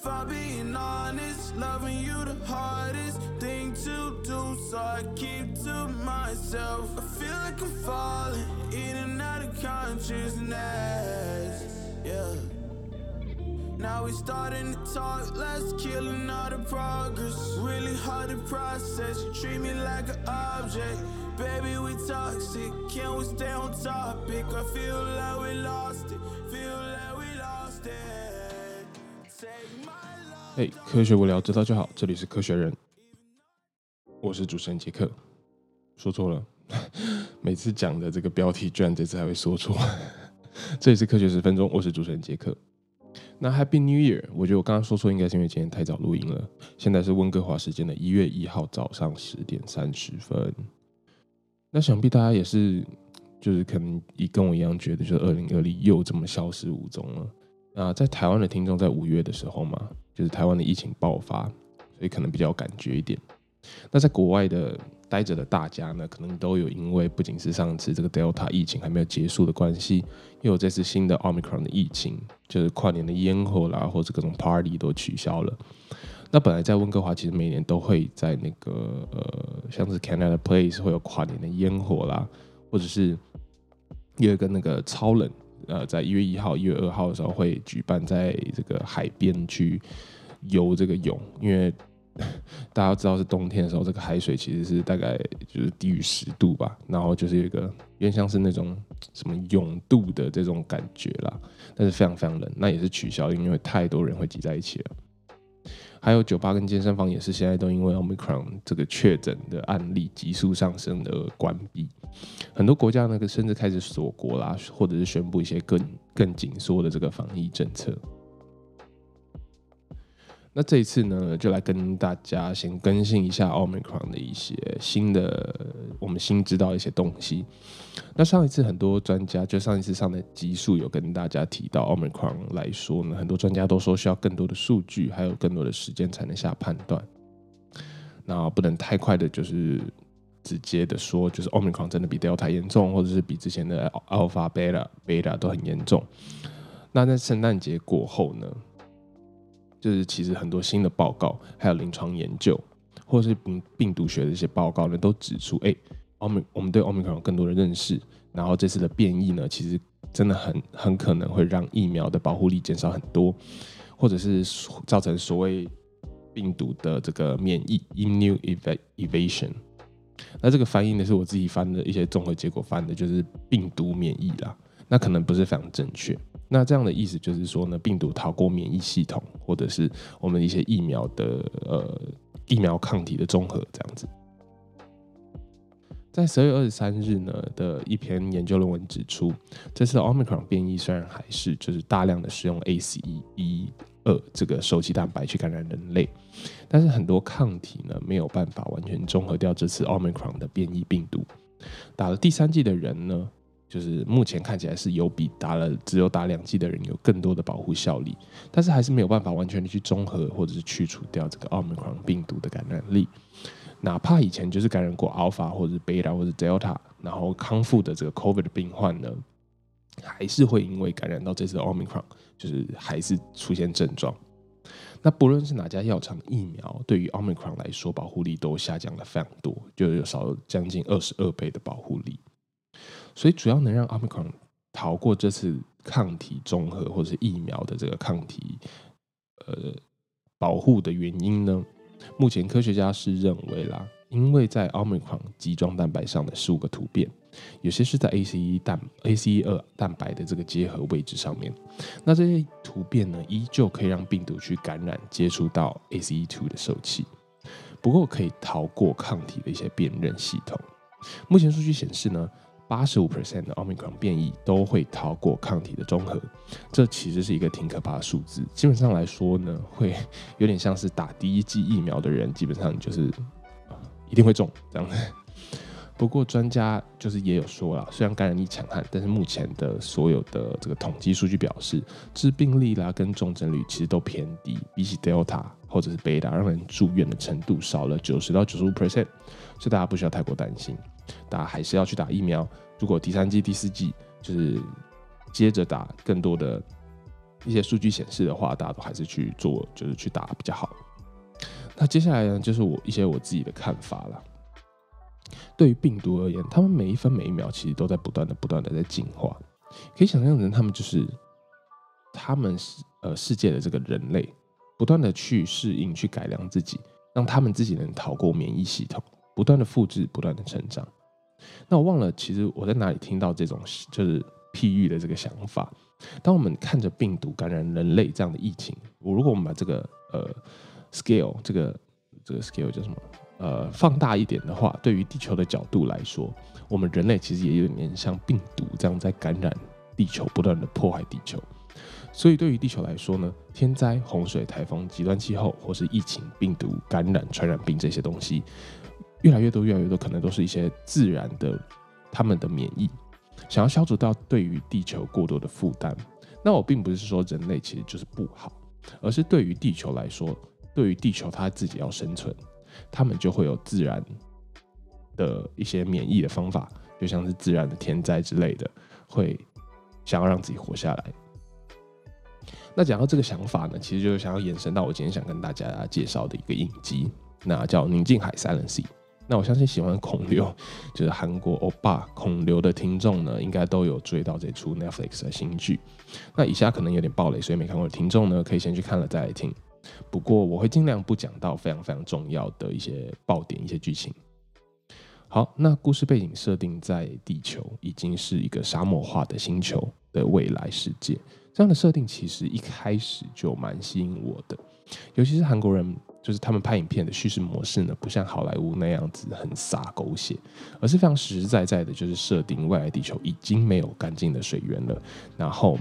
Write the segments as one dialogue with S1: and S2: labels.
S1: if I'm being honest, loving you the hardest thing to do, so I keep to myself. I feel like I'm falling in and out of consciousness, yeah. Now we starting to talk, let's killing all the progress. Really hard to process, you treat me like an object. Baby, we toxic, can we stay on topic? I feel like we lost it,
S2: 嘿，科学无聊，知道就好。这里是科学人，我是主持人杰克。说错了，每次讲的这个标题，居然这次还会说错。这里是科学十分钟，我是主持人杰克。那 Happy New Year！我觉得我刚刚说错，应该是因为今天太早录音了。现在是温哥华时间的一月一号早上十点三十分。那想必大家也是，就是可能也跟我一样，觉得就是二零二零又这么消失无踪了。那在台湾的听众在五月的时候嘛，就是台湾的疫情爆发，所以可能比较有感觉一点。那在国外的待着的大家呢，可能都有因为不仅是上次这个 Delta 疫情还没有结束的关系，又有这次新的 Omicron 的疫情，就是跨年的烟火啦，或者各种 Party 都取消了。那本来在温哥华，其实每年都会在那个呃，像是 Canada Place 会有跨年的烟火啦，或者是有一个那个超冷，呃，在一月一号、一月二号的时候会举办在这个海边去游这个泳，因为 大家知道是冬天的时候，这个海水其实是大概就是低于十度吧，然后就是有一个有点像是那种什么泳度的这种感觉啦，但是非常非常冷，那也是取消，因为太多人会挤在一起了。还有酒吧跟健身房也是现在都因为 Omicron 这个确诊的案例急速上升而关闭，很多国家那个甚至开始锁国啦，或者是宣布一些更更紧缩的这个防疫政策。那这一次呢，就来跟大家先更新一下 Omicron 的一些新的我们新知道一些东西。那上一次很多专家，就上一次上的集数有跟大家提到 Omicron 来说呢，很多专家都说需要更多的数据，还有更多的时间才能下判断。那不能太快的，就是直接的说，就是 Omicron 真的比 Delta 严重，或者是比之前的 Alpha、Beta、Beta 都很严重。那在圣诞节过后呢？就是其实很多新的报告，还有临床研究，或是病病毒学的一些报告呢，都指出，哎，奥密我们对奥密克戎有更多的认识，然后这次的变异呢，其实真的很很可能会让疫苗的保护力减少很多，或者是造成所谓病毒的这个免疫 immune evasion。那这个翻译呢，是我自己翻的一些综合结果翻的，就是病毒免疫啦，那可能不是非常正确。那这样的意思就是说呢，病毒逃过免疫系统，或者是我们一些疫苗的呃疫苗抗体的综合这样子。在十二月二十三日呢的一篇研究论文指出，这次的 Omicron 变异虽然还是就是大量的使用 ACE 一二这个受体蛋白去感染人类，但是很多抗体呢没有办法完全中和掉这次 Omicron 的变异病毒。打了第三剂的人呢？就是目前看起来是有比打了只有打两剂的人有更多的保护效力，但是还是没有办法完全的去综合或者是去除掉这个奥密克戎病毒的感染力。哪怕以前就是感染过 Alpha 或者 Beta 或者 Delta，然后康复的这个 COVID 的病患呢，还是会因为感染到这次的奥密克戎，就是还是出现症状。那不论是哪家药厂的疫苗，对于奥密克戎来说，保护力都下降了非常多，就有少将近二十二倍的保护力。所以，主要能让 Omicron 逃过这次抗体综合或者是疫苗的这个抗体呃保护的原因呢？目前科学家是认为啦，因为在 Omicron 基状蛋白上的十五个突变，有些是在 ACE 蛋 ACE 二蛋白的这个结合位置上面，那这些突变呢，依旧可以让病毒去感染接触到 ACE two 的受器，不过可以逃过抗体的一些辨认系统。目前数据显示呢。八十五 percent 的奥密克戎变异都会逃过抗体的中和，这其实是一个挺可怕的数字。基本上来说呢，会有点像是打第一剂疫苗的人，基本上就是一定会中这样的。不过专家就是也有说了，虽然感染力强悍，但是目前的所有的这个统计数据表示，致病力啦跟重症率其实都偏低，比起 Delta 或者是 Beta 让人住院的程度少了九十到九十五 percent，所以大家不需要太过担心。大家还是要去打疫苗。如果第三季、第四季就是接着打更多的一些数据显示的话，大家都还是去做，就是去打比较好。那接下来呢，就是我一些我自己的看法了。对于病毒而言，他们每一分每一秒其实都在不断的、不断的在进化。可以想象成，他们就是他们是呃世界的这个人类，不断的去适应、去改良自己，让他们自己能逃过免疫系统，不断的复制、不断的成长。那我忘了，其实我在哪里听到这种就是譬喻的这个想法？当我们看着病毒感染人类这样的疫情，我如果我们把这个呃 scale 这个这个 scale 叫什么？呃，放大一点的话，对于地球的角度来说，我们人类其实也有点像病毒这样在感染地球，不断的破坏地球。所以对于地球来说呢，天灾、洪水、台风、极端气候，或是疫情、病毒感染、传染病这些东西，越来越多、越来越多，可能都是一些自然的他们的免疫，想要消除掉对于地球过多的负担。那我并不是说人类其实就是不好，而是对于地球来说，对于地球它自己要生存。他们就会有自然的一些免疫的方法，就像是自然的天灾之类的，会想要让自己活下来。那讲到这个想法呢，其实就是想要延伸到我今天想跟大家介绍的一个影集，那叫《宁静海 Silence》。那我相信喜欢孔刘，就是韩国欧巴孔刘的听众呢，应该都有追到这出 Netflix 的新剧。那以下可能有点暴雷，所以没看过的听众呢，可以先去看了再来听。不过我会尽量不讲到非常非常重要的一些爆点、一些剧情。好，那故事背景设定在地球已经是一个沙漠化的星球的未来世界，这样的设定其实一开始就蛮吸引我的。尤其是韩国人，就是他们拍影片的叙事模式呢，不像好莱坞那样子很洒狗血，而是非常实实在在的，就是设定未来地球已经没有干净的水源了，然后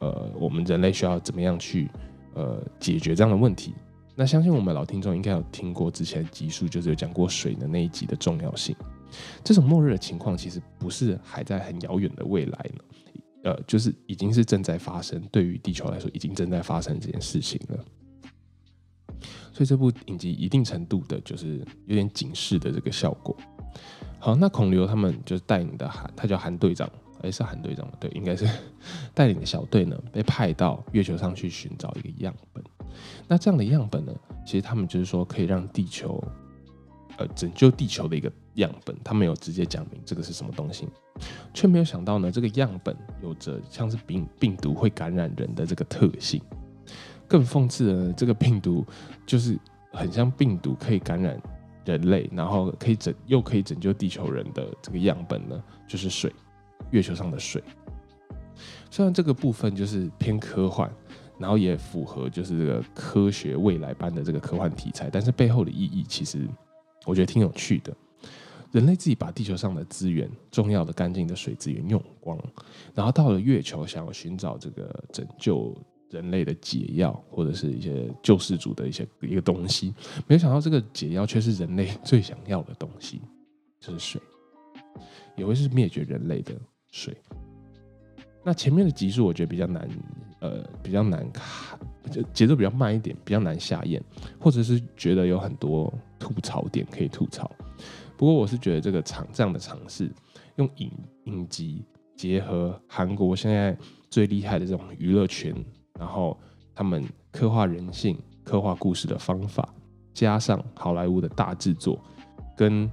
S2: 呃，我们人类需要怎么样去。呃，解决这样的问题，那相信我们老听众应该有听过之前集数，就是有讲过水的那一集的重要性。这种末日的情况其实不是还在很遥远的未来呢，呃，就是已经是正在发生，对于地球来说已经正在发生这件事情了。所以这部影集一定程度的就是有点警示的这个效果。好，那孔刘他们就是带领的韩，他叫韩队长。也是韩队长对，应该是带领的小队呢，被派到月球上去寻找一个样本。那这样的样本呢，其实他们就是说可以让地球，呃，拯救地球的一个样本。他没有直接讲明这个是什么东西，却没有想到呢，这个样本有着像是病病毒会感染人的这个特性。更讽刺的，这个病毒就是很像病毒可以感染人类，然后可以拯又可以拯救地球人的这个样本呢，就是水。月球上的水，虽然这个部分就是偏科幻，然后也符合就是这个科学未来般的这个科幻题材，但是背后的意义其实我觉得挺有趣的。人类自己把地球上的资源、重要的干净的水资源用光，然后到了月球，想要寻找这个拯救人类的解药，或者是一些救世主的一些一个东西，没有想到这个解药却是人类 最想要的东西，就是水，也会是灭绝人类的。水，那前面的集数我觉得比较难，呃，比较难看，节奏比较慢一点，比较难下咽，或者是觉得有很多吐槽点可以吐槽。不过我是觉得这个尝这样的尝试，用影影集结合韩国现在最厉害的这种娱乐圈，然后他们刻画人性、刻画故事的方法，加上好莱坞的大制作，跟。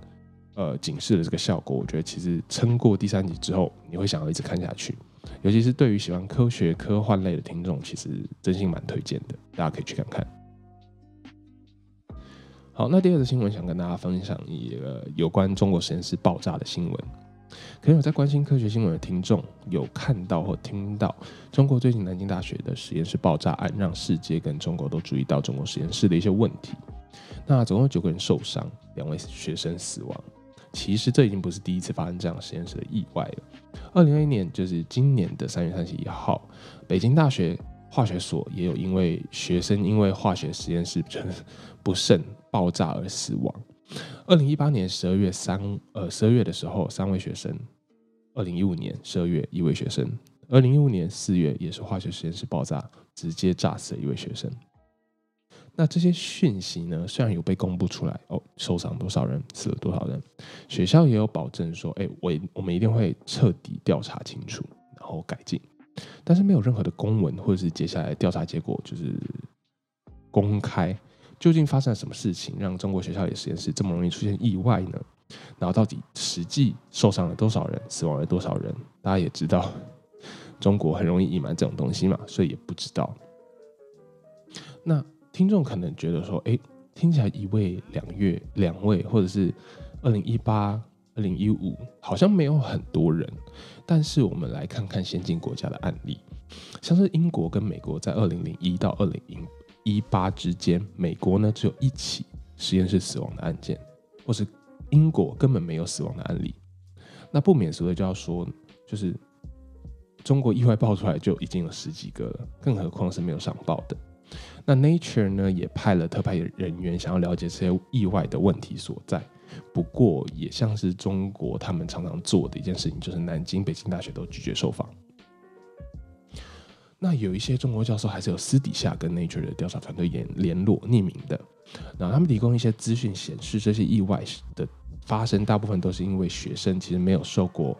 S2: 呃，警示的这个效果，我觉得其实撑过第三集之后，你会想要一直看下去。尤其是对于喜欢科学科幻类的听众，其实真心蛮推荐的，大家可以去看看。好，那第二个新闻想跟大家分享一个有关中国实验室爆炸的新闻。可能有在关心科学新闻的听众有看到或听到，中国最近南京大学的实验室爆炸案，让世界跟中国都注意到中国实验室的一些问题。那总共有九个人受伤，两位学生死亡。其实这已经不是第一次发生这样实验室的意外了。二零二一年，就是今年的三月三十一号，北京大学化学所也有因为学生因为化学实验室不慎爆炸而死亡。二零一八年十二月三呃十二月的时候，三位学生；二零一五年十二月一位学生；二零一五年四月也是化学实验室爆炸，直接炸死了一位学生。那这些讯息呢？虽然有被公布出来，哦，受伤多少人，死了多少人，学校也有保证说，哎，我我们一定会彻底调查清楚，然后改进。但是没有任何的公文或者是接下来调查结果就是公开，究竟发生了什么事情，让中国学校里的实验室这么容易出现意外呢？然后到底实际受伤了多少人，死亡了多少人？大家也知道，中国很容易隐瞒这种东西嘛，所以也不知道。那听众可能觉得说，哎，听起来一位、两月、两位，或者是二零一八、二零一五，好像没有很多人。但是我们来看看先进国家的案例，像是英国跟美国在二零零一到二零一八之间，美国呢只有一起实验室死亡的案件，或是英国根本没有死亡的案例。那不免俗的就要说，就是中国意外爆出来就已经有十几个了，更何况是没有上报的。那 Nature 呢也派了特派人员，想要了解这些意外的问题所在。不过，也像是中国他们常常做的一件事情，就是南京、北京大学都拒绝受访。那有一些中国教授还是有私底下跟 Nature 的调查团队联联络，匿名的。然后他们提供一些资讯，显示这些意外的发生，大部分都是因为学生其实没有受过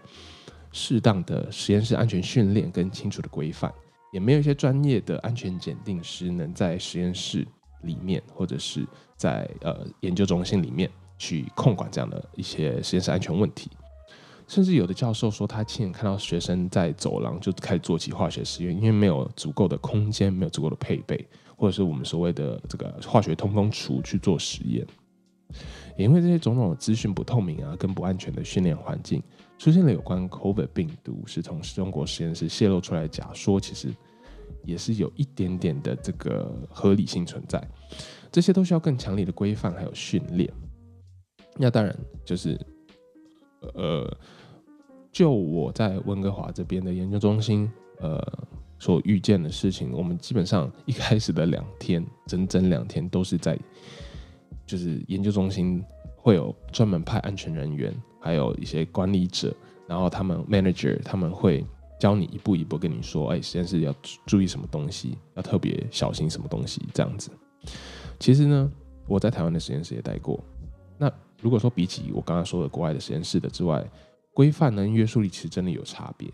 S2: 适当的实验室安全训练跟清楚的规范。也没有一些专业的安全检定师能在实验室里面，或者是在呃研究中心里面去控管这样的一些实验室安全问题。甚至有的教授说，他亲眼看到学生在走廊就开始做起化学实验，因为没有足够的空间，没有足够的配备，或者是我们所谓的这个化学通风橱去做实验。也因为这些种种的资讯不透明啊，跟不安全的训练环境。出现了有关 COVID 病毒是从中国实验室泄露出来的假说，其实也是有一点点的这个合理性存在。这些都需要更强烈的规范还有训练。那当然就是，呃，就我在温哥华这边的研究中心，呃，所遇见的事情，我们基本上一开始的两天，整整两天都是在，就是研究中心会有专门派安全人员。还有一些管理者，然后他们 manager 他们会教你一步一步跟你说，哎，实验室要注意什么东西，要特别小心什么东西，这样子。其实呢，我在台湾的实验室也待过。那如果说比起我刚刚说的国外的实验室的之外，规范呢约束力其实真的有差别。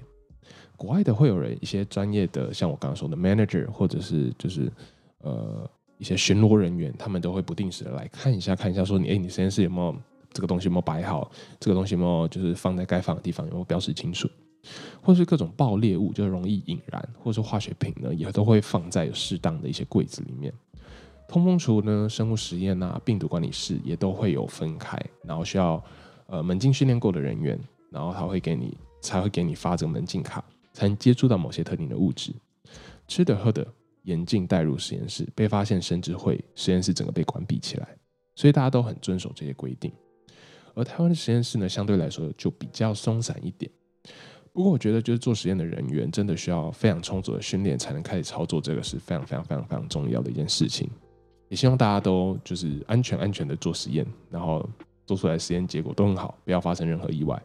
S2: 国外的会有人一些专业的，像我刚刚说的 manager，或者是就是呃一些巡逻人员，他们都会不定时的来看一下，看一下说你，哎，你实验室有没有？这个东西有没有摆好？这个东西有没有就是放在该放的地方？有没有标识清楚？或是各种爆裂物就容易引燃，或者是化学品呢，也都会放在有适当的一些柜子里面。通风橱呢，生物实验啊，病毒管理室也都会有分开，然后需要呃门禁训练过的人员，然后他会给你才会给你发这个门禁卡，才能接触到某些特定的物质。吃的喝的严禁带入实验室，被发现甚至会实验室整个被关闭起来。所以大家都很遵守这些规定。而台湾的实验室呢，相对来说就比较松散一点。不过，我觉得就是做实验的人员真的需要非常充足的训练，才能开始操作这个是非常非常非常非常重要的一件事情。也希望大家都就是安全安全的做实验，然后做出来实验结果都很好，不要发生任何意外。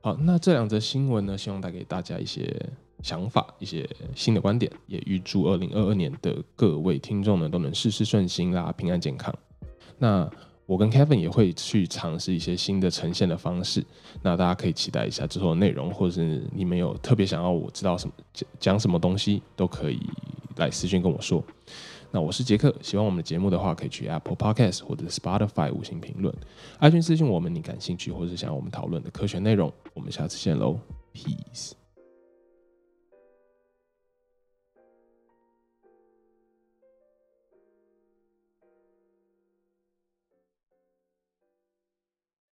S2: 好，那这两则新闻呢，希望带给大家一些想法，一些新的观点，也预祝二零二二年的各位听众呢都能事事顺心啦，平安健康。那。我跟 Kevin 也会去尝试一些新的呈现的方式，那大家可以期待一下之后的内容，或者是你们有特别想要我知道什么讲什么东西，都可以来私信跟我说。那我是杰克，喜欢我们的节目的话，可以去 Apple Podcast 或者 Spotify 五星评论，爱群私信我们你感兴趣或者想要我们讨论的科学内容。我们下次见喽，Peace。